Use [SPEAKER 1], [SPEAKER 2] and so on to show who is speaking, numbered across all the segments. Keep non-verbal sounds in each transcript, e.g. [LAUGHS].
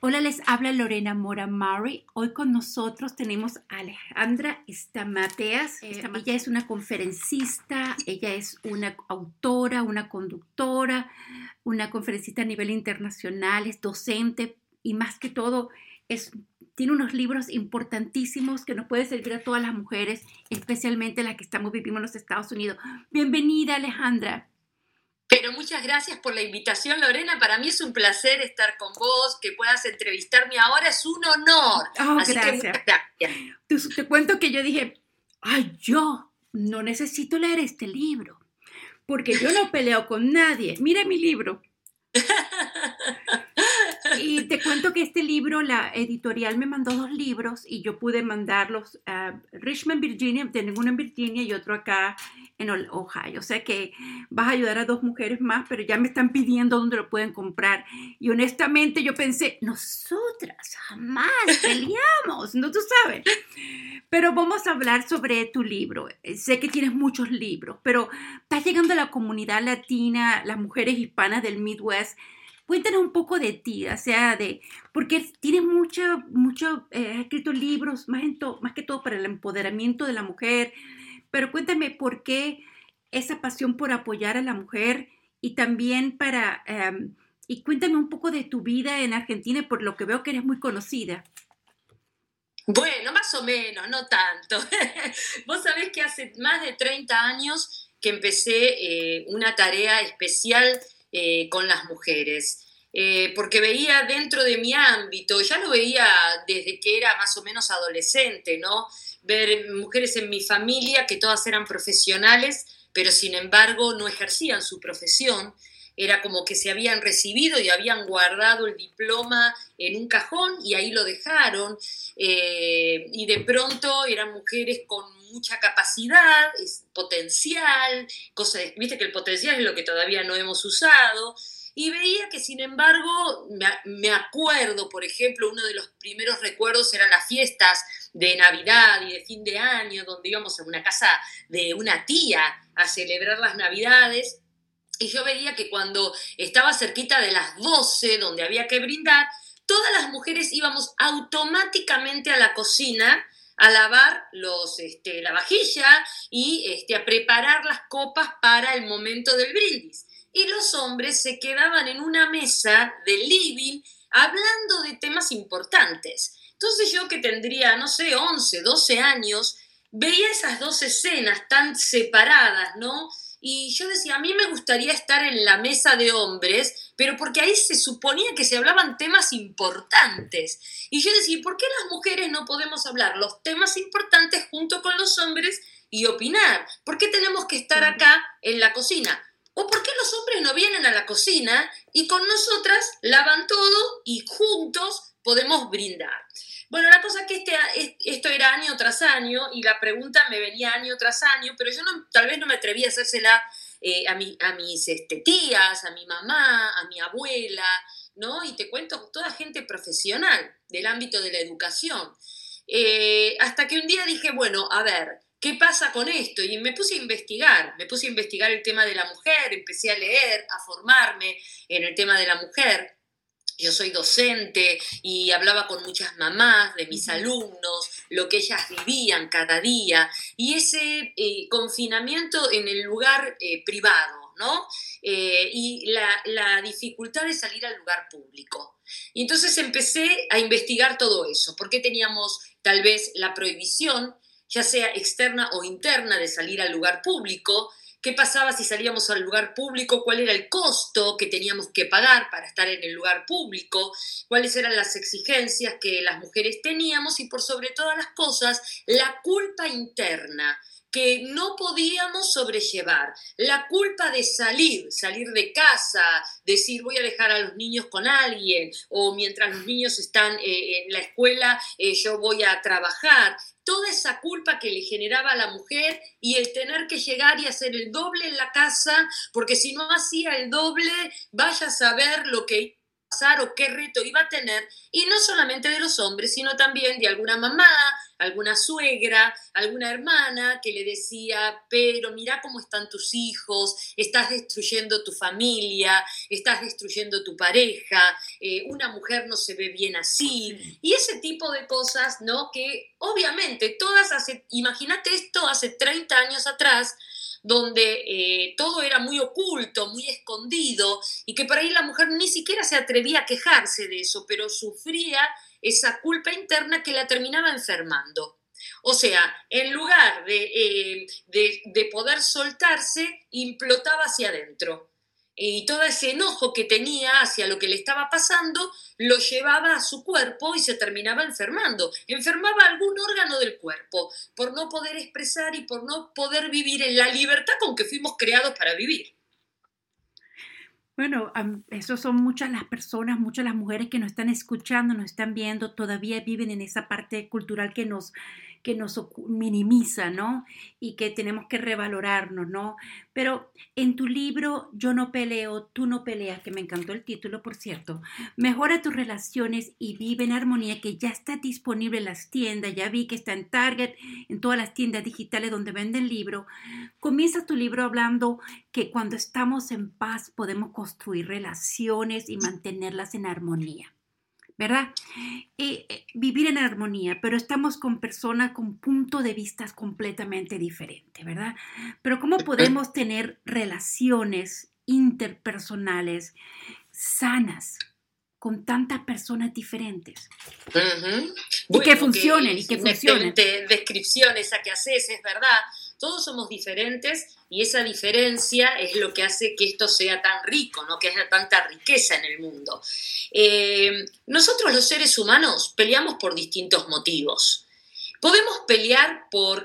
[SPEAKER 1] Hola, les habla Lorena Mora Murray. Hoy con nosotros tenemos a Alejandra Estamateas. Eh, ella es una conferencista, ella es una autora, una conductora, una conferencista a nivel internacional, es docente y más que todo es, tiene unos libros importantísimos que nos pueden servir a todas las mujeres, especialmente las que estamos viviendo en los Estados Unidos. Bienvenida, Alejandra.
[SPEAKER 2] Pero muchas gracias por la invitación, Lorena. Para mí es un placer estar con vos, que puedas entrevistarme ahora, es un honor.
[SPEAKER 1] Oh, Así gracias. Que Te, cuento que yo dije, ay, yo no necesito leer este libro, porque yo no peleo con nadie. Mira mi libro. Y te cuento que este libro, la editorial me mandó dos libros y yo pude mandarlos a Richmond, Virginia, tengo uno en Virginia y otro acá en Ohio. O sea que vas a ayudar a dos mujeres más, pero ya me están pidiendo dónde lo pueden comprar. Y honestamente yo pensé, nosotras jamás [LAUGHS] peleamos, no tú sabes. Pero vamos a hablar sobre tu libro. Sé que tienes muchos libros, pero estás llegando a la comunidad latina, las mujeres hispanas del Midwest Cuéntanos un poco de ti, o sea, de, porque tienes mucho, mucho, eh, has escrito libros, más, en más que todo para el empoderamiento de la mujer, pero cuéntame por qué esa pasión por apoyar a la mujer y también para, em, y cuéntame un poco de tu vida en Argentina, por lo que veo que eres muy conocida.
[SPEAKER 2] Bueno, más o menos, no tanto. [LAUGHS] Vos sabés que hace más de 30 años que empecé eh, una tarea especial eh, con las mujeres. Eh, porque veía dentro de mi ámbito, ya lo veía desde que era más o menos adolescente, ¿no? Ver mujeres en mi familia que todas eran profesionales, pero sin embargo no ejercían su profesión. Era como que se habían recibido y habían guardado el diploma en un cajón y ahí lo dejaron. Eh, y de pronto eran mujeres con mucha capacidad, potencial, cosa viste que el potencial es lo que todavía no hemos usado, y veía que sin embargo, me acuerdo, por ejemplo, uno de los primeros recuerdos eran las fiestas de Navidad y de fin de año, donde íbamos a una casa de una tía a celebrar las Navidades, y yo veía que cuando estaba cerquita de las 12, donde había que brindar, todas las mujeres íbamos automáticamente a la cocina a lavar los, este, la vajilla y este, a preparar las copas para el momento del brindis. Y los hombres se quedaban en una mesa del living hablando de temas importantes. Entonces yo que tendría, no sé, 11, 12 años, veía esas dos escenas tan separadas, ¿no? Y yo decía, a mí me gustaría estar en la mesa de hombres, pero porque ahí se suponía que se hablaban temas importantes. Y yo decía, ¿por qué las mujeres no podemos hablar los temas importantes junto con los hombres y opinar? ¿Por qué tenemos que estar acá en la cocina? ¿O por qué los hombres no vienen a la cocina y con nosotras lavan todo y juntos podemos brindar? Bueno, la cosa es que este, esto era año tras año y la pregunta me venía año tras año, pero yo tal vez no me atreví a hacérsela eh, a, mi, a mis este, tías, a mi mamá, a mi abuela, ¿no? Y te cuento, toda gente profesional del ámbito de la educación. Eh, hasta que un día dije, bueno, a ver, ¿qué pasa con esto? Y me puse a investigar, me puse a investigar el tema de la mujer, empecé a leer, a formarme en el tema de la mujer yo soy docente y hablaba con muchas mamás de mis alumnos, lo que ellas vivían cada día, y ese eh, confinamiento en el lugar eh, privado, ¿no? Eh, y la, la, dificultad de salir al lugar público. Y entonces empecé a investigar todo eso, porque teníamos tal vez la prohibición, ya sea externa o interna, de salir al lugar público, qué pasaba si salíamos al lugar público, cuál era el costo que teníamos que pagar para estar en el lugar público, cuáles eran las exigencias que las mujeres teníamos y por sobre todas las cosas, la culpa interna que no podíamos sobrellevar. La culpa de salir, salir de casa, decir voy a dejar a los niños con alguien o mientras los niños están eh, en la escuela eh, yo voy a trabajar. Toda esa culpa que le generaba a la mujer y el tener que llegar y hacer el doble en la casa, porque si no hacía el doble, vaya a saber lo que pasar o qué reto iba a tener, y no solamente de los hombres, sino también de alguna mamá, alguna suegra, alguna hermana que le decía, pero mira cómo están tus hijos, estás destruyendo tu familia, estás destruyendo tu pareja, eh, una mujer no se ve bien así, y ese tipo de cosas, ¿no? Que obviamente todas hace, imagínate esto hace 30 años atrás, donde eh, todo era muy oculto, muy escondido, y que por ahí la mujer ni siquiera se atrevía a quejarse de eso, pero sufría esa culpa interna que la terminaba enfermando. O sea, en lugar de, eh, de poder soltarse, implotaba hacia adentro y todo ese enojo que tenía hacia lo que le estaba pasando lo llevaba a su cuerpo y se terminaba enfermando. Enfermaba algún órgano del cuerpo por no poder expresar y por no poder vivir en la libertad con que fuimos creados para vivir.
[SPEAKER 1] Bueno, eso son muchas las personas, muchas las mujeres que nos están escuchando, nos están viendo, todavía viven en esa parte cultural que nos, que nos minimiza, ¿no? Y que tenemos que revalorarnos, ¿no? Pero en tu libro Yo no peleo, tú no peleas, que me encantó el título, por cierto, mejora tus relaciones y vive en armonía, que ya está disponible en las tiendas, ya vi que está en Target, en todas las tiendas digitales donde venden libro. Comienza tu libro hablando que cuando estamos en paz podemos construir relaciones y mantenerlas en armonía. ¿Verdad? Y, eh, vivir en armonía, pero estamos con personas con puntos de vista completamente diferentes, ¿verdad? Pero ¿cómo podemos tener relaciones interpersonales sanas con tantas personas diferentes?
[SPEAKER 2] y que funcionen, y que funcionen. descripción esa que haces, es verdad todos somos diferentes y esa diferencia es lo que hace que esto sea tan rico, ¿no? que haya tanta riqueza en el mundo. Eh, nosotros los seres humanos peleamos por distintos motivos. Podemos pelear por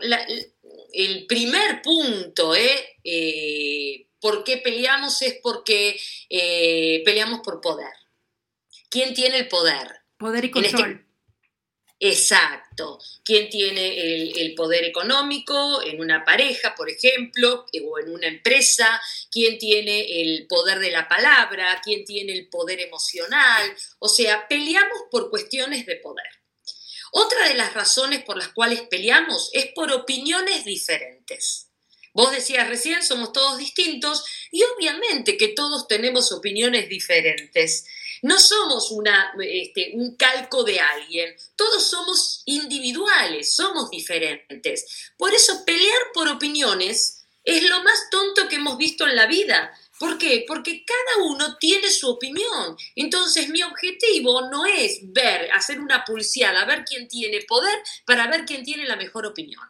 [SPEAKER 2] el primer punto, ¿eh? ¿eh? ¿Por qué peleamos? Es porque eh, peleamos por poder. ¿Quién tiene el poder?
[SPEAKER 1] Poder y este control.
[SPEAKER 2] Exacto. ¿Quién tiene el, poder económico en una pareja, por ejemplo, o en una empresa? ¿Quién tiene el poder de la palabra? ¿Quién tiene el poder emocional? O sea, peleamos por cuestiones de poder. Otra de las razones por las cuales peleamos es por opiniones diferentes. Vos decías recién, somos todos distintos y obviamente que todos tenemos opiniones diferentes. No somos una, este, un calco de alguien, todos somos individuales, somos diferentes. Por eso pelear por opiniones es lo más tonto que hemos visto en la vida. ¿Por qué? Porque cada uno tiene su opinión. Entonces mi objetivo no es ver, hacer una pulseada, ver quién tiene poder para ver quién tiene la mejor opinión.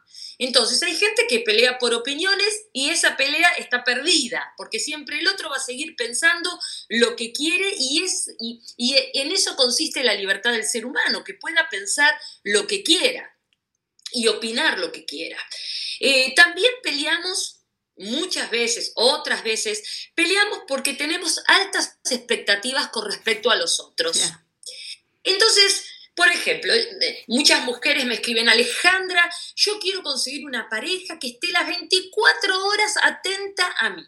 [SPEAKER 2] Entonces hay gente que pelea por opiniones y esa pelea está perdida, porque siempre el otro va a seguir pensando lo que quiere y, es, y, en eso consiste la libertad del ser humano, que pueda pensar lo que quiera y opinar lo que quiera. Eh, también peleamos muchas veces, otras veces, peleamos porque tenemos altas expectativas con respecto a los otros. Entonces, por ejemplo, muchas mujeres me escriben, Alejandra, yo quiero conseguir una pareja que esté las 24 horas atenta a mí.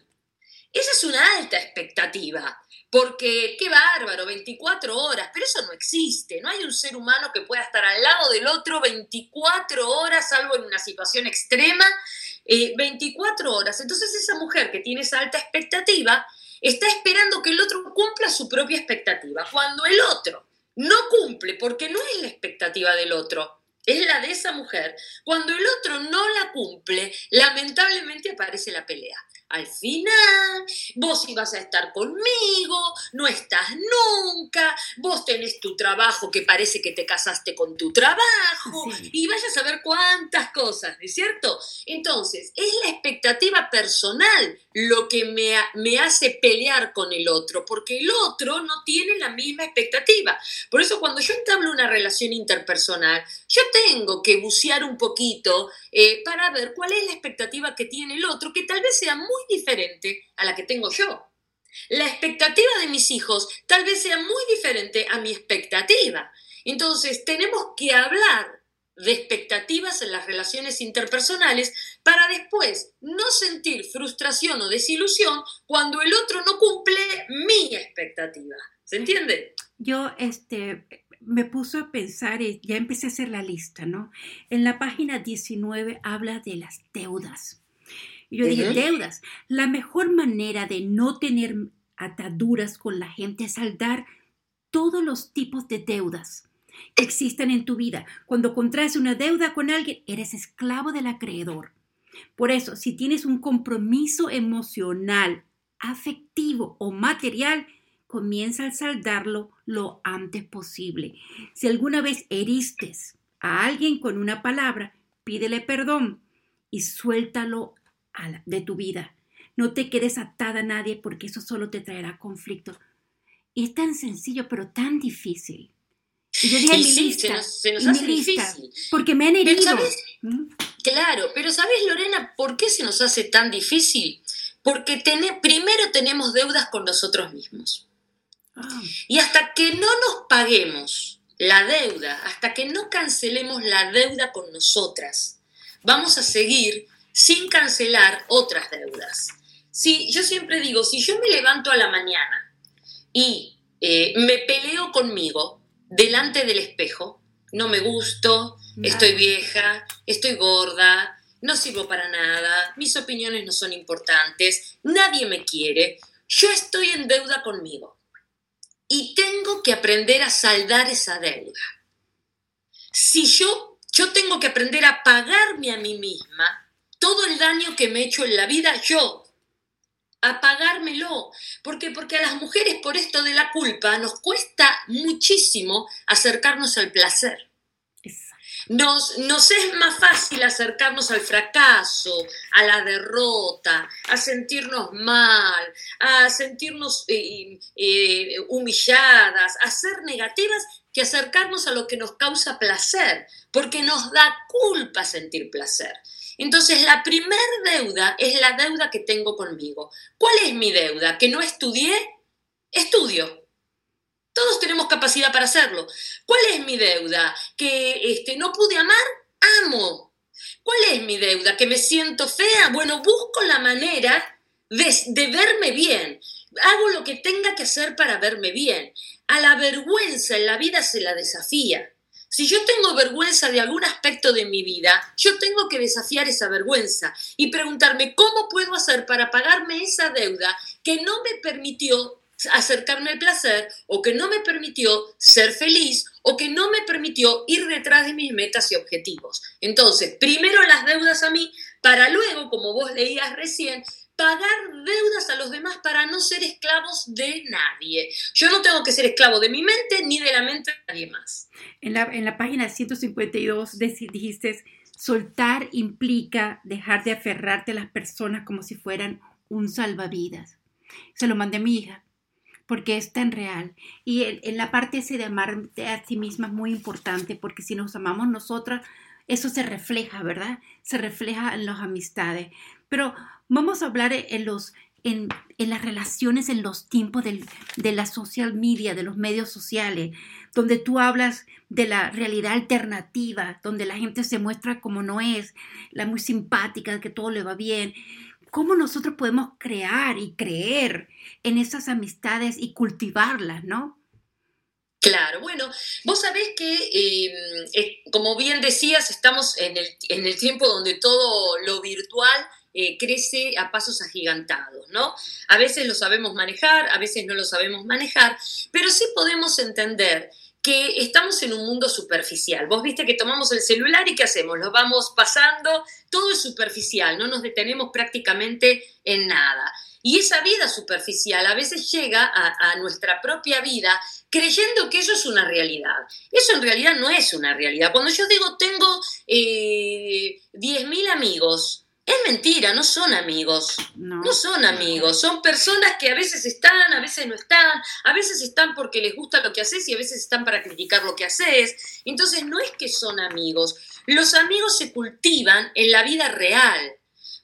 [SPEAKER 2] Esa es una alta expectativa, porque qué bárbaro, 24 horas, pero eso no existe, no hay un ser humano que pueda estar al lado del otro 24 horas, salvo en una situación extrema, 24 eh, horas. Entonces esa mujer que tiene esa alta expectativa está esperando que el otro cumpla su propia expectativa. Cuando el otro no cumple porque no es la expectativa del otro, es la de esa mujer. Cuando el otro no la cumple, lamentablemente aparece la pelea al final, vos ibas a estar conmigo, no estás nunca, vos tenés tu trabajo que parece que te casaste con tu trabajo y vayas a ver cuántas cosas, ¿no es cierto? Entonces, es la expectativa personal lo que me, me hace pelear con el otro, porque el otro no tiene la misma expectativa. Por eso cuando yo entablo una relación interpersonal, yo tengo que bucear un poquito eh, para ver cuál es la expectativa que tiene el otro, que tal vez sea muy diferente a la que tengo yo. La expectativa de mis hijos tal vez sea muy diferente a mi expectativa. Entonces, tenemos que hablar de expectativas en las relaciones interpersonales para después no sentir frustración o desilusión cuando el otro no cumple mi expectativa. ¿Se entiende?
[SPEAKER 1] Yo, este, me puso a pensar, y ya empecé a hacer la lista, ¿no? En la página 19 habla de las deudas. Y yo dije, deudas. La mejor manera de no tener ataduras con la gente es saldar todos los tipos de deudas que existen en tu vida. Cuando contraes una deuda con alguien, eres esclavo del acreedor. Por eso, si tienes un compromiso emocional, afectivo o material, comienza a saldarlo lo antes posible. Si alguna vez heriste a alguien con una palabra, pídele perdón y suéltalo de tu vida. No te quedes atada a nadie porque eso solo te traerá conflicto. Es tan sencillo, pero tan difícil.
[SPEAKER 2] Y yo dije, sí, se nos, hace difícil.
[SPEAKER 1] Porque me han herido.
[SPEAKER 2] ¿Mm? Claro, pero ¿sabes, Lorena, por qué se nos hace tan difícil? Porque primero tenemos deudas con nosotros mismos. Ah. Y hasta que no nos paguemos la deuda, hasta que no cancelemos la deuda con nosotras, vamos a seguir sin cancelar otras deudas. Si, yo siempre digo, si yo me levanto a la mañana y eh, me peleo conmigo delante del espejo, no me gusto, estoy vieja, estoy gorda, no sirvo para nada, mis opiniones no son importantes, nadie me quiere, yo estoy en deuda conmigo. Y tengo que aprender a saldar esa deuda. Si yo, yo tengo que aprender a pagarme a mí misma todo el daño que me he hecho en la vida yo, a pagármelo. ¿Por qué? Porque a las mujeres por esto de la culpa nos cuesta muchísimo acercarnos al placer. Nos, nos, es más fácil acercarnos al fracaso, a la derrota, a sentirnos mal, a sentirnos eh, eh, humilladas, a ser negativas, que acercarnos a lo que nos causa placer, porque nos da culpa sentir placer. Entonces, la primer deuda es la deuda que tengo conmigo. ¿Cuál es mi deuda? ¿Que no estudié? Estudio. Todos tenemos capacidad para hacerlo. ¿Cuál es mi deuda? ¿Que este, no pude amar? Amo. ¿Cuál es mi deuda? ¿Que me siento fea? Bueno, busco la manera de, de verme bien. Hago lo que tenga que hacer para verme bien. A la vergüenza en la vida se la desafía. Si yo tengo vergüenza de algún aspecto de mi vida, yo tengo que desafiar esa vergüenza y preguntarme cómo puedo hacer para pagarme esa deuda que no me permitió acercarme al placer o que no me permitió ser feliz o que no me permitió ir detrás de mis metas y objetivos. Entonces, primero las deudas a mí para luego, como vos leías recién, pagar deudas a los demás para no ser esclavos de nadie. Yo no tengo que ser esclavo de mi mente ni de la mente de nadie más.
[SPEAKER 1] En la, en la página 152 dijiste, soltar implica dejar de aferrarte a las personas como si fueran un salvavidas. Se lo mandé a mi hija porque es tan real. Y en, la parte ese de amarte a ti misma es muy importante porque si nos amamos nosotras, eso se refleja, ¿verdad? Se refleja en las amistades. Pero vamos a hablar en, los, en, las relaciones, en los tiempos de la social media, de los medios sociales, donde tú hablas de la realidad alternativa, donde la gente se muestra como no es, la muy simpática, que todo le va bien. ¿Cómo nosotros podemos crear y creer en esas amistades y cultivarlas, no?
[SPEAKER 2] Claro, bueno, vos sabés que, em, como bien decías, estamos en el, en el tiempo donde todo lo virtual eh, crece a pasos agigantados, ¿no? A veces lo sabemos manejar, a veces no lo sabemos manejar, pero sí podemos entender que estamos en un mundo superficial. Vos viste que tomamos el celular y ¿qué hacemos? Lo vamos pasando, todo es superficial, no nos detenemos prácticamente en nada. Y esa vida superficial a veces llega a, nuestra propia vida creyendo que eso es una realidad. Eso en realidad no es una realidad. Cuando yo digo tengo eh, 10.000 amigos, es mentira, no son amigos. No. son amigos. Son personas que a veces están, a veces no están, a veces están porque les gusta lo que haces y a veces están para criticar lo que haces. Entonces no es que son amigos. Los amigos se cultivan en la vida real.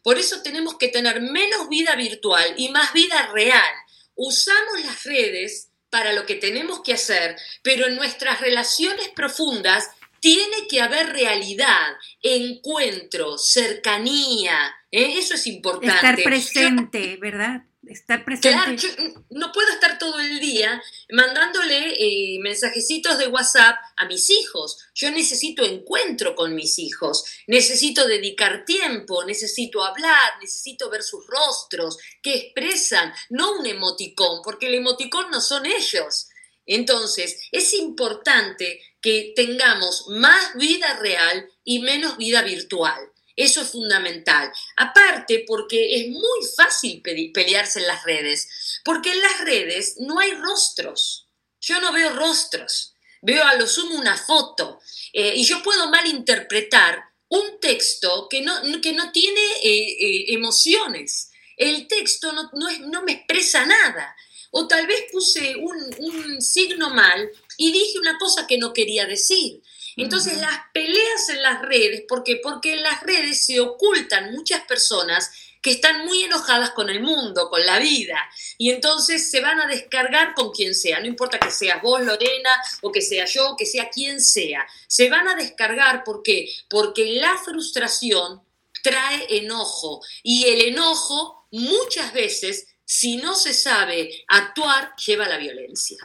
[SPEAKER 2] Por eso tenemos que tener menos vida virtual y más vida real. Usamos las redes para lo que tenemos que hacer, pero en nuestras relaciones profundas tiene que haber realidad, encuentro, cercanía. ¿eh? Eso es importante.
[SPEAKER 1] Estar presente, ¿verdad? estar presente.
[SPEAKER 2] Claro, yo no puedo estar todo el día mandándole eh, mensajecitos de WhatsApp a mis hijos. Yo necesito encuentro con mis hijos, necesito dedicar tiempo, necesito hablar, necesito ver sus rostros, que expresan, no un emoticón, porque el emoticón no son ellos. Entonces, es importante que tengamos más vida real y menos vida virtual. Eso es fundamental. Aparte, porque es muy fácil pelearse en las redes, porque en las redes no hay rostros. Yo no veo rostros, veo a lo sumo una foto eh, y yo puedo malinterpretar un texto que no, que no tiene eh, eh, emociones. El texto no, no, me expresa nada. O tal vez puse un signo mal y dije una cosa que no quería decir. Entonces las peleas en las redes, ¿por qué? Porque en las redes se ocultan muchas personas que están muy enojadas con el mundo, con la vida, y entonces se van a descargar con quien sea, no importa que seas vos, Lorena, o que sea yo, que sea quien sea, se van a descargar, ¿por qué? Porque la frustración trae enojo, y el enojo muchas veces, si no se sabe actuar, lleva a la violencia.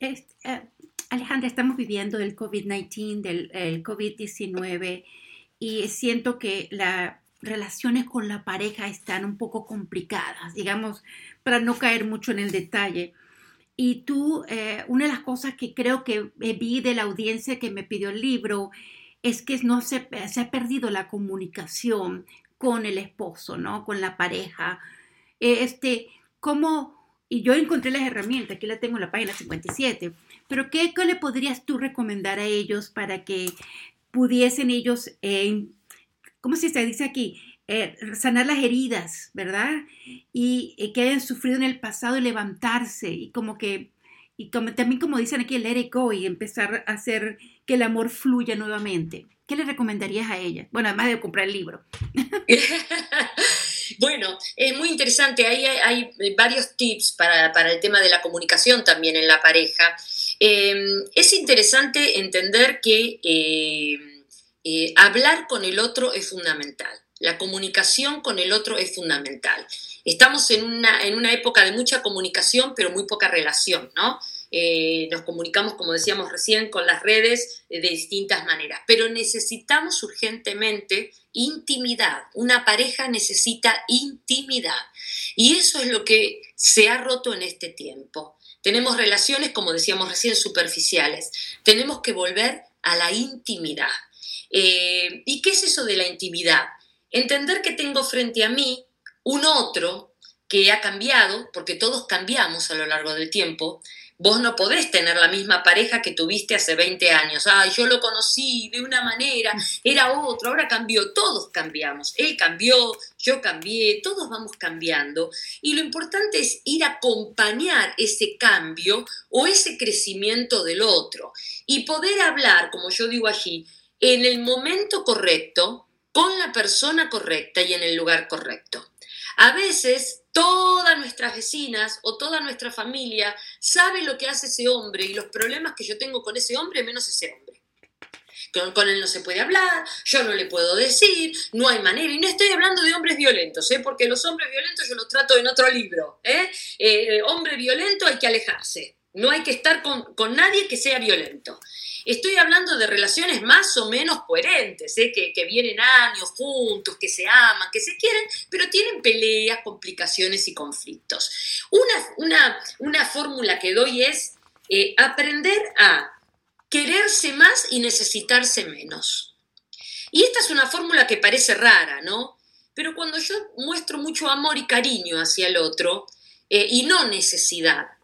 [SPEAKER 1] Eh, Alejandra, estamos viviendo el COVID-19, del COVID-19 y siento que las relaciones con la pareja están un poco complicadas, digamos, para no caer mucho en el detalle. Y tú, eh, una de las cosas que creo que vi de la audiencia que me pidió el libro es que no se, se ha perdido la comunicación con el esposo, ¿no? Con la pareja. Este, ¿cómo? Y yo encontré las herramientas, aquí la tengo en la página 57 pero ¿qué, le podrías tú recomendar a ellos para que pudiesen ellos, eh, ¿cómo se dice aquí? Eh, sanar las heridas, ¿verdad? Y que hayan sufrido en el pasado y levantarse y como que, y como, también como dicen aquí, let it y empezar a hacer que el amor fluya nuevamente. ¿Qué le recomendarías a ella? Bueno, además de comprar el libro. [LAUGHS]
[SPEAKER 2] Bueno, es muy interesante. Hay, varios tips para, el tema de la comunicación también en la pareja. Em, es interesante entender que eh, eh, hablar con el otro es fundamental. La comunicación con el otro es fundamental. Estamos en una, en una época de mucha comunicación, pero muy poca relación, ¿no? Eh, nos comunicamos, como decíamos recién, con las redes de distintas maneras, pero necesitamos urgentemente intimidad. Una pareja necesita intimidad. Y eso es lo que se ha roto en este tiempo. Tenemos relaciones, como decíamos recién, superficiales. Tenemos que volver a la intimidad. Eh, ¿Y qué es eso de la intimidad? Entender que tengo frente a mí un otro que ha cambiado, porque todos cambiamos a lo largo del tiempo, Vos no podés tener la misma pareja que tuviste hace 20 años. Ay, yo lo conocí de una manera, era otro, ahora cambió, todos cambiamos. Él cambió, yo cambié, todos vamos cambiando. Y lo importante es ir a acompañar ese cambio o ese crecimiento del otro y poder hablar, como yo digo allí, en el momento correcto, con la persona correcta y en el lugar correcto. A veces todas nuestras vecinas o toda nuestra familia sabe lo que hace ese hombre y los problemas que yo tengo con ese hombre menos ese hombre. Con, él no se puede hablar, yo no le puedo decir, no hay manera. Y no estoy hablando de hombres violentos, ¿eh? porque los hombres violentos yo los trato en otro libro. ¿eh? Eh, hombre violento hay que alejarse, no hay que estar con, con nadie que sea violento. Estoy hablando de relaciones más o menos coherentes, ¿eh? que, vienen años juntos, que se aman, que se quieren, pero tienen peleas, complicaciones y conflictos. Una, una, fórmula que doy es eh, aprender a quererse más y necesitarse menos. Y esta es una fórmula que parece rara, ¿no? Pero cuando yo muestro mucho amor y cariño hacia el otro, eh, y no necesidad,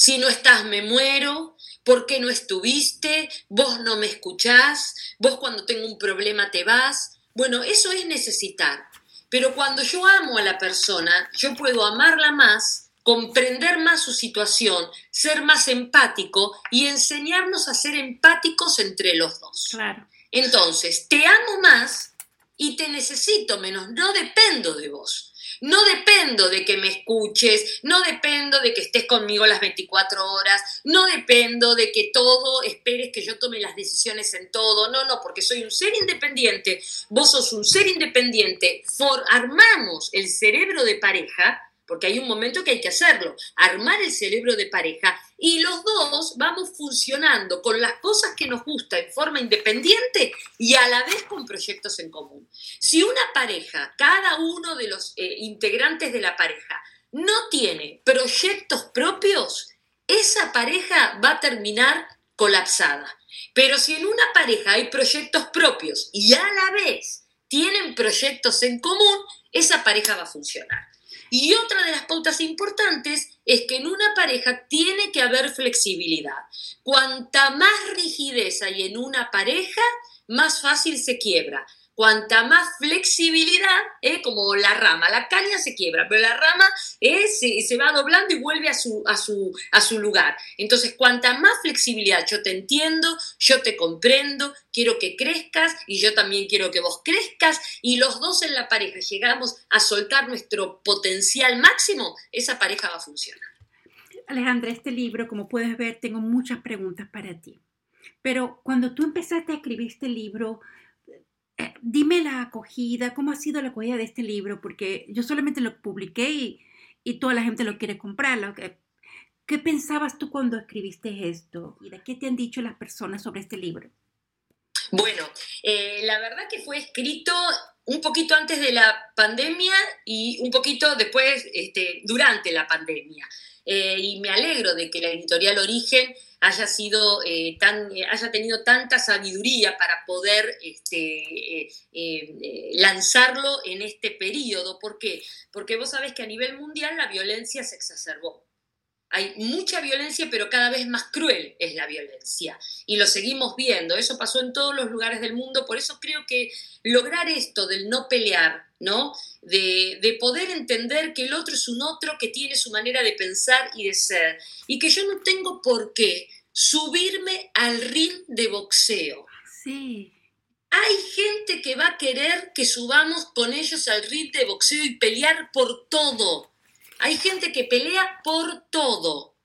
[SPEAKER 2] si no estás me muero, ¿Por qué no estuviste? ¿Vos no me escuchás? ¿Vos cuando tengo un problema te vas? Bueno, eso es necesitar. Pero cuando yo amo a la persona, yo puedo amarla más, comprender más su situación, ser más empático y enseñarnos a ser empáticos entre los dos.
[SPEAKER 1] Claro.
[SPEAKER 2] Entonces, te amo más y te necesito menos, no dependo de vos. No dependo de que me escuches, no dependo de que estés conmigo las 24 horas, no dependo de que todo esperes que yo tome las decisiones en todo. No, no, porque soy un ser independiente, vos sos un ser independiente. For, armamos el cerebro de pareja porque hay un momento que hay que hacerlo, armar el cerebro de pareja y los dos vamos funcionando con las cosas que nos gusta en forma independiente y a la vez con proyectos en común. Si una pareja, cada uno de los eh, integrantes de la pareja, no tiene proyectos propios, esa pareja va a terminar colapsada. Pero si en una pareja hay proyectos propios y a la vez tienen proyectos en común, esa pareja va a funcionar. Y otra de las pautas importantes es que en una pareja tiene que haber flexibilidad. Cuanta más rigidez hay en una pareja, más fácil se quiebra cuanta más flexibilidad, ¿eh? como la rama, la caña se quiebra, pero la rama ¿eh? se, va doblando y vuelve a su, a, su, a su lugar. Entonces, cuanta más flexibilidad, yo te entiendo, yo te comprendo, quiero que crezcas y yo también quiero que vos crezcas y los dos en la pareja llegamos a soltar nuestro potencial máximo, esa pareja va a funcionar.
[SPEAKER 1] Alejandra, este libro, como puedes ver, tengo muchas preguntas para ti. Pero cuando tú empezaste a escribir este libro, eh, dime la acogida, cómo ha sido la acogida de este libro, porque yo solamente lo publiqué y, toda la gente lo quiere comprar. ¿Qué pensabas tú cuando escribiste esto? ¿Y de qué te han dicho las personas sobre este libro?
[SPEAKER 2] Bueno, eh, la verdad que fue escrito un poquito antes de la pandemia y un poquito después, este, durante la pandemia. Eh, y me alegro de que la editorial Origen haya sido eh, tan, eh, haya tenido tanta sabiduría para poder este, lanzarlo en este periodo. ¿Por qué? Porque vos sabés que a nivel mundial la violencia se exacerbó. Hay mucha violencia, pero cada vez más cruel es la violencia. Y lo seguimos viendo. Eso pasó en todos los lugares del mundo. Por eso creo que lograr esto del no pelear, ¿no? De, de, poder entender que el otro es un otro que tiene su manera de pensar y de ser. Y que yo no tengo por qué subirme al ring de boxeo.
[SPEAKER 1] Sí.
[SPEAKER 2] Hay gente que va a querer que subamos con ellos al ring de boxeo y pelear por todo hay gente que pelea por todo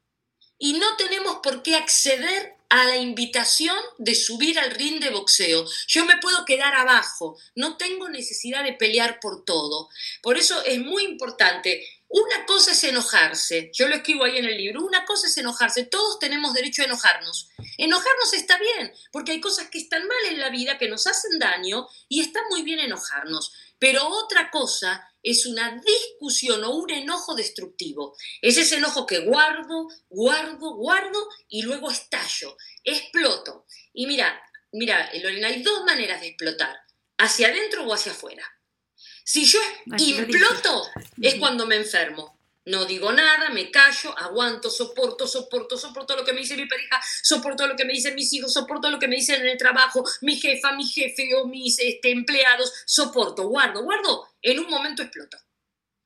[SPEAKER 2] y no tenemos por qué acceder a la invitación de subir al ring de boxeo. Yo me puedo quedar abajo, no tengo necesidad de pelear por todo. Por eso es muy importante. Una cosa es enojarse, yo lo escribo ahí en el libro, una cosa es enojarse, todos tenemos derecho a enojarnos. Enojarnos está bien, porque hay cosas que están mal en la vida, que nos hacen daño, y está muy bien enojarnos. Pero otra cosa es una discusión o un enojo destructivo. Es ese enojo que guardo, guardo, guardo y luego estallo, exploto. Y mira, mira, Lorena, hay dos maneras de explotar, hacia adentro o hacia afuera. Si yo imploto es cuando me enfermo no digo nada, me callo, aguanto, soporto, soporto, soporto lo que me dice mi pareja, soporto lo que me dicen mis hijos, soporto lo que me dicen en el trabajo, mi jefa, mi jefe o mis este, empleados, soporto, guardo, guardo, en un momento exploto.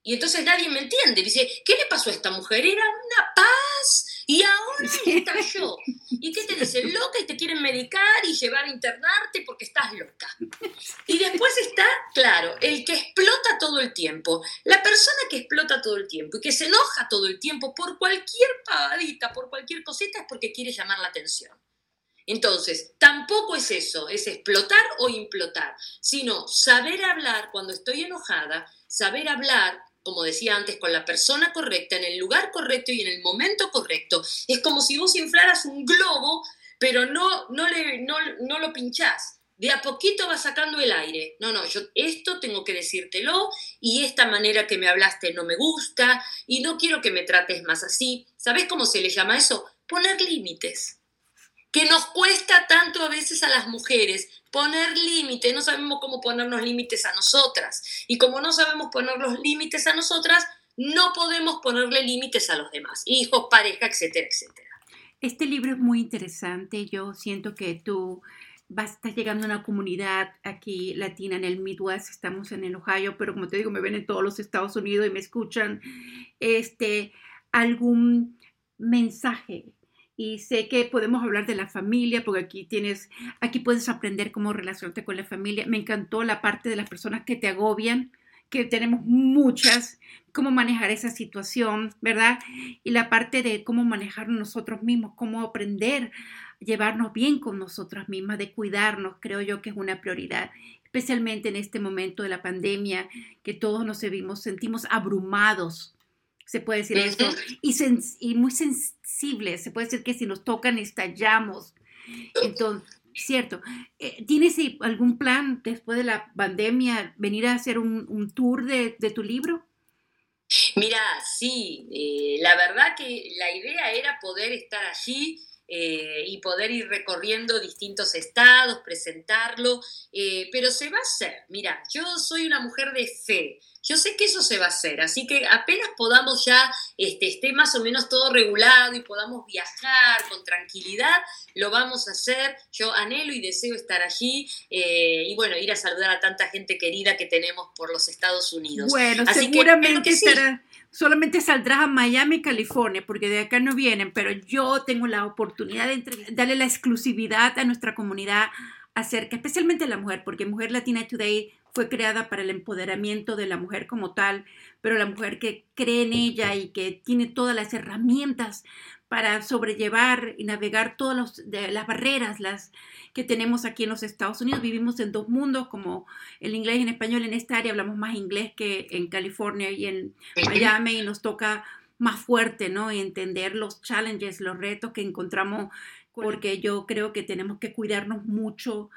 [SPEAKER 2] Y entonces nadie me entiende. Dice, ¿qué le pasó a esta mujer? Era una paz y ahora estalló. ¿Y qué te dicen? Loca y te quieren medicar y llevar a internarte porque estás loca. Y después está, claro, el que explota todo el tiempo. La persona que explota todo el tiempo y que se enoja todo el tiempo por cualquier pavadita, por cualquier cosita, es porque quiere llamar la atención. Entonces, tampoco es eso, es explotar o implotar, sino saber hablar cuando estoy enojada, saber hablar como decía antes, con la persona correcta, en el lugar correcto y en el momento correcto. Es como si vos inflaras un globo, pero no, no, le, no, no lo pinchás. De a poquito va sacando el aire. No, no, yo esto tengo que decírtelo y esta manera que me hablaste no me gusta y no quiero que me trates más así. ¿Sabes cómo se le llama eso? Poner límites que nos cuesta tanto a veces a las mujeres poner límites, no sabemos cómo ponernos límites a nosotras. Y como no sabemos poner los límites a nosotras, no podemos ponerle límites a los demás, hijos, pareja, etcétera, etcétera.
[SPEAKER 1] Este libro es muy interesante. Yo siento que tú vas a estar llegando a una comunidad aquí latina en el Midwest. Estamos en el Ohio, pero como te digo, me ven en todos los Estados Unidos y me escuchan. Este, algún mensaje y sé que podemos hablar de la familia, porque aquí tienes, aquí puedes aprender cómo relacionarte con la familia. Me encantó la parte de las personas que te agobian, que tenemos muchas, cómo manejar esa situación, ¿verdad? Y la parte de cómo manejar nosotros mismos, cómo aprender a llevarnos bien con nosotras mismas, de cuidarnos, creo yo que es una prioridad, especialmente en este momento de la pandemia, que todos nos vimos, sentimos abrumados se puede decir eso, y, y muy sensibles, se puede decir que si nos tocan estallamos. Entonces, cierto. Eh, ¿Tienes algún plan después de la pandemia venir a hacer un, tour de, tu libro?
[SPEAKER 2] Mira, sí, eh, la verdad que la idea era poder estar allí eh, y poder ir recorriendo distintos estados, presentarlo, eh, pero se va a hacer. Mira, yo soy una mujer de fe, yo sé que eso se va a hacer, así que apenas podamos ya, este, esté más o menos todo regulado y podamos viajar con tranquilidad, lo vamos a hacer. Yo anhelo y deseo estar allí eh, y bueno, ir a saludar a tanta gente querida que tenemos por los Estados Unidos.
[SPEAKER 1] Bueno, seguramente estará solamente saldrás a Miami, California, porque de acá no vienen, pero yo tengo la oportunidad de darle la exclusividad a nuestra comunidad acerca, especialmente a la mujer, porque Mujer Latina Today fue creada para el empoderamiento de la mujer como tal, pero la mujer que cree en ella y que tiene todas las herramientas para sobrellevar y navegar todas las barreras las que tenemos aquí en los Estados Unidos. Vivimos en dos mundos, como el inglés y el español. En esta área hablamos más inglés que en California y en Miami y nos toca más fuerte, ¿no? entender los challenges, los retos que encontramos, porque yo creo que tenemos que cuidarnos mucho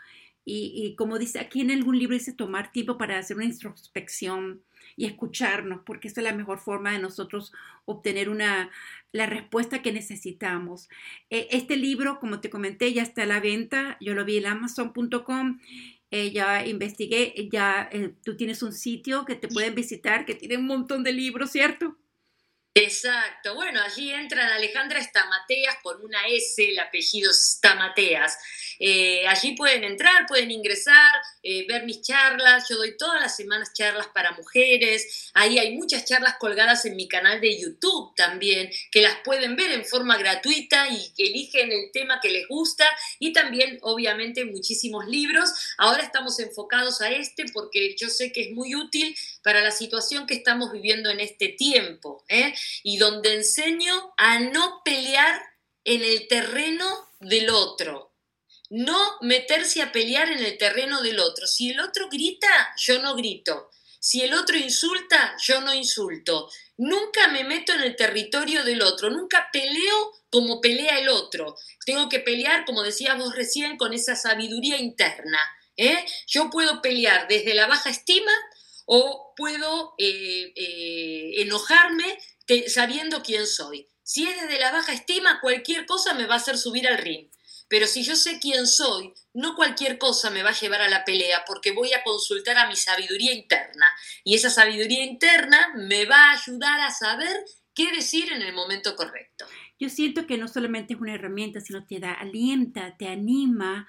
[SPEAKER 1] y, y como dice aquí en algún libro, dice tomar tiempo para hacer una introspección y escucharnos, porque esa es la mejor forma de nosotros obtener una, la respuesta que necesitamos. E, este libro, como te comenté, ya está a la venta, yo lo vi en amazon.com. Eh, ya investigué, ya eh, tú tienes un sitio que te pueden visitar que tiene un montón de libros, ¿cierto?
[SPEAKER 2] Exacto, bueno, allí entran Alejandra Estamateas con una S, el apellido Estamateas. Eh, allí pueden entrar, pueden ingresar, eh, ver mis charlas. Yo doy todas las semanas charlas para mujeres. Ahí hay muchas charlas colgadas en mi canal de YouTube también, que las pueden ver en forma gratuita y que eligen el tema que les gusta. Y también, obviamente, muchísimos libros. Ahora estamos enfocados a este porque yo sé que es muy útil para la situación que estamos viviendo en este tiempo. ¿eh? Y donde enseño a no pelear en el terreno del otro no meterse a pelear en el terreno del otro. Si el otro grita, yo no grito. Si el otro insulta, yo no insulto. Nunca me meto en el territorio del otro, nunca peleo como pelea el otro. Tengo que pelear, como decías vos recién, con esa sabiduría interna. ¿eh? Yo puedo pelear desde la baja estima o puedo eh, eh, enojarme sabiendo quién soy. Si es desde la baja estima, cualquier cosa me va a hacer subir al ring. Pero si yo sé quién soy, no cualquier cosa me va a llevar a la pelea porque voy a consultar a mi sabiduría interna. Y esa sabiduría interna me va a ayudar a saber qué decir en el momento correcto.
[SPEAKER 1] Yo siento que no solamente es una herramienta, sino te da, alienta, te anima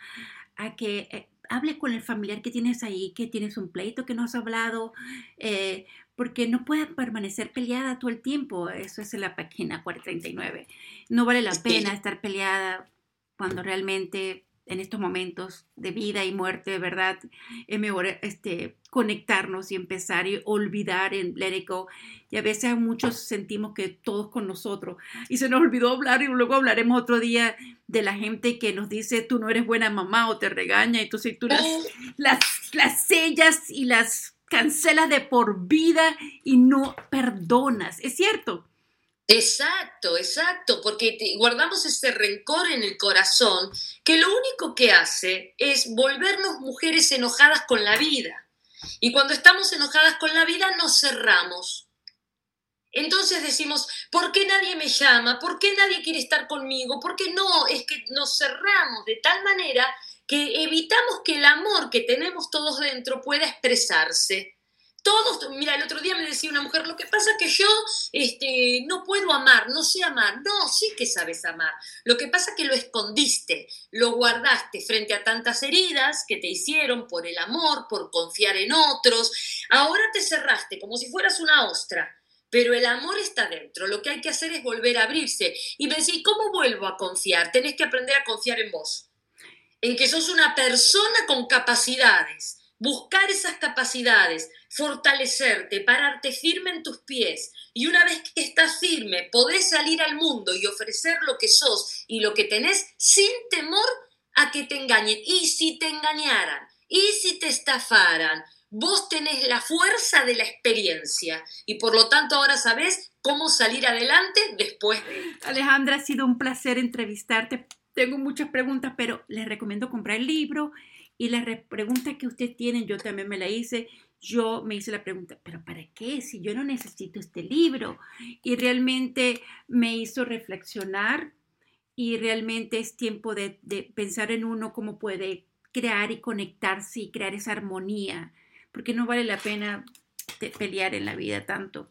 [SPEAKER 1] a que eh, hable con el familiar que tienes ahí, que tienes un pleito que no has hablado, eh, porque no puedes permanecer peleada todo el tiempo. Eso es en la página 439. No vale la pena estar peleada cuando realmente en estos momentos de vida y muerte, de verdad, es mejor este, conectarnos y empezar y olvidar en let Y a veces muchos sentimos que todos con nosotros. Y se nos olvidó hablar y luego hablaremos otro día de la gente que nos dice tú no eres buena mamá o te regaña. Entonces tú las, [LAUGHS] las, las sellas y las cancelas de por vida y no perdonas. Es cierto.
[SPEAKER 2] Exacto, exacto, porque guardamos ese rencor en el corazón que lo único que hace es volvernos mujeres enojadas con la vida. Y cuando estamos enojadas con la vida nos cerramos. Entonces decimos, ¿por qué nadie me llama? ¿Por qué nadie quiere estar conmigo? ¿Por qué no? Es que nos cerramos de tal manera que evitamos que el amor que tenemos todos dentro pueda expresarse. Todos, mira, el otro día me decía una mujer, lo que pasa es que yo este, no puedo amar, no sé amar. No, sí que sabes amar. Lo que pasa es que lo escondiste, lo guardaste frente a tantas heridas que te hicieron por el amor, por confiar en otros. Ahora te cerraste como si fueras una ostra. Pero el amor está dentro. Lo que hay que hacer es volver a abrirse. Y me decís, ¿cómo vuelvo a confiar? Tenés que aprender a confiar en vos. En que sos una persona con capacidades. Buscar esas capacidades fortalecerte, pararte firme en tus pies. Y una vez que estás firme, podés salir al mundo y ofrecer lo que sos y lo que tenés sin temor a que te engañen. Y si te engañaran, y si te estafaran, vos tenés la fuerza de la experiencia y por lo tanto ahora sabés cómo salir adelante después de...
[SPEAKER 1] Alejandra, ha sido un placer entrevistarte. Tengo muchas preguntas, pero les recomiendo comprar el libro y la pregunta que ustedes tienen, yo también me la hice. Yo me hice la pregunta, ¿pero para qué? Si yo no necesito este libro. Y realmente me hizo reflexionar y realmente es tiempo de, de pensar en uno cómo puede crear y conectarse y crear esa armonía porque no vale la pena pelear en la vida tanto.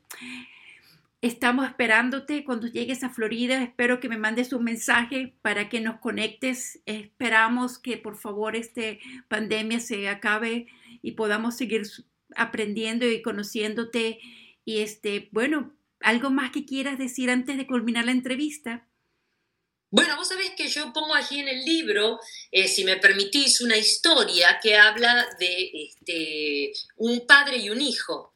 [SPEAKER 1] Estamos esperándote cuando llegues a Florida. Espero que me mandes un mensaje para que nos conectes. Esperamos que por favor esta pandemia se acabe y podamos seguir aprendiendo y conociéndote. Y este, bueno, algo más que quieras decir antes de culminar la entrevista.
[SPEAKER 2] Bueno, vos sabés que yo pongo allí en el libro, eh, si me permitís, una historia que habla de este, un padre y un hijo.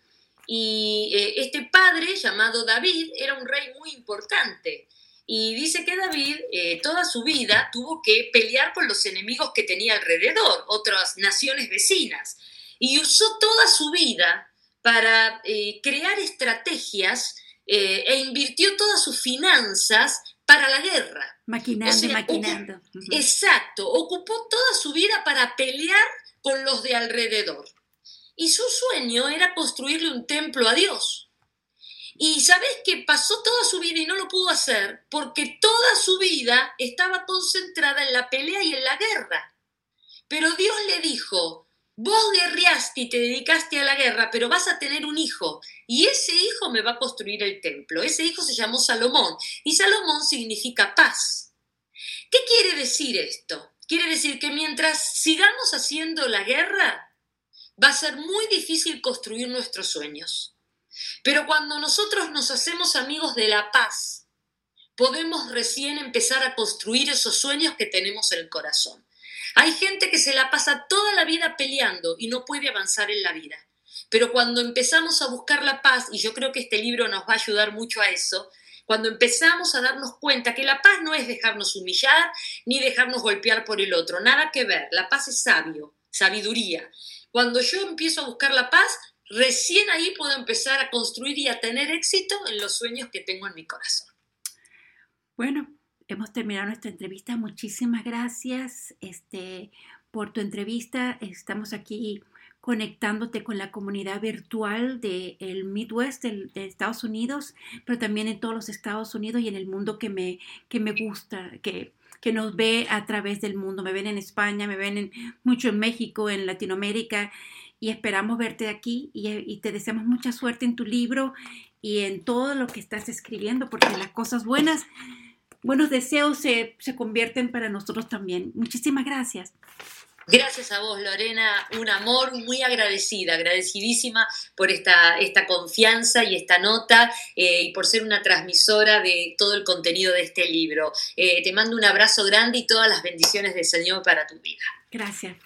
[SPEAKER 2] Y eh, este padre, llamado David, era un rey muy importante. Y dice que David eh, toda su vida tuvo que pelear con los enemigos que tenía alrededor, otras naciones vecinas. Y usó toda su vida para crear estrategias e invirtió todas sus finanzas para la guerra.
[SPEAKER 1] Maquinando, maquinando.
[SPEAKER 2] Exacto, ocupó toda su vida para pelear con los de alrededor. Y su sueño era construirle un templo a Dios. Y sabes que pasó toda su vida y no lo pudo hacer porque toda su vida estaba concentrada en la pelea y en la guerra. Pero Dios le dijo, Vos guerreaste y te dedicaste a la guerra, pero vas a tener un hijo y ese hijo me va a construir el templo. Ese hijo se llamó Salomón y Salomón significa paz. ¿Qué quiere decir esto? Quiere decir que mientras sigamos haciendo la guerra, va a ser muy difícil construir nuestros sueños. Pero cuando nosotros nos hacemos amigos de la paz, podemos recién empezar a construir esos sueños que tenemos en el corazón. Hay gente que se la pasa toda la vida peleando y no puede avanzar en la vida. Pero cuando empezamos a buscar la paz, y yo creo que este libro nos va a ayudar mucho a eso, cuando empezamos a darnos cuenta que la paz no es dejarnos humillar ni dejarnos golpear por el otro, nada que ver, la paz es sabio, sabiduría. Cuando yo empiezo a buscar la paz, recién ahí puedo empezar a construir y a tener éxito en los sueños que tengo en mi corazón.
[SPEAKER 1] Bueno, hemos terminado nuestra entrevista. Muchísimas gracias este, por tu entrevista. Estamos aquí conectándote con la comunidad virtual del el Midwest de, Estados Unidos, pero también en todos los Estados Unidos y en el mundo que me, que me gusta, que, que nos ve a través del mundo. Me ven en España, me ven en, mucho en México, en Latinoamérica y esperamos verte aquí y, y te deseamos mucha suerte en tu libro y en todo lo que estás escribiendo, porque las cosas buenas buenos deseos se, convierten para nosotros también. Muchísimas gracias.
[SPEAKER 2] Gracias a vos, Lorena. Un amor muy agradecida, agradecidísima por esta, esta confianza y esta nota eh, y por ser una transmisora de todo el contenido de este libro. Eh, te mando un abrazo grande y todas las bendiciones del Señor para tu vida.
[SPEAKER 1] Gracias.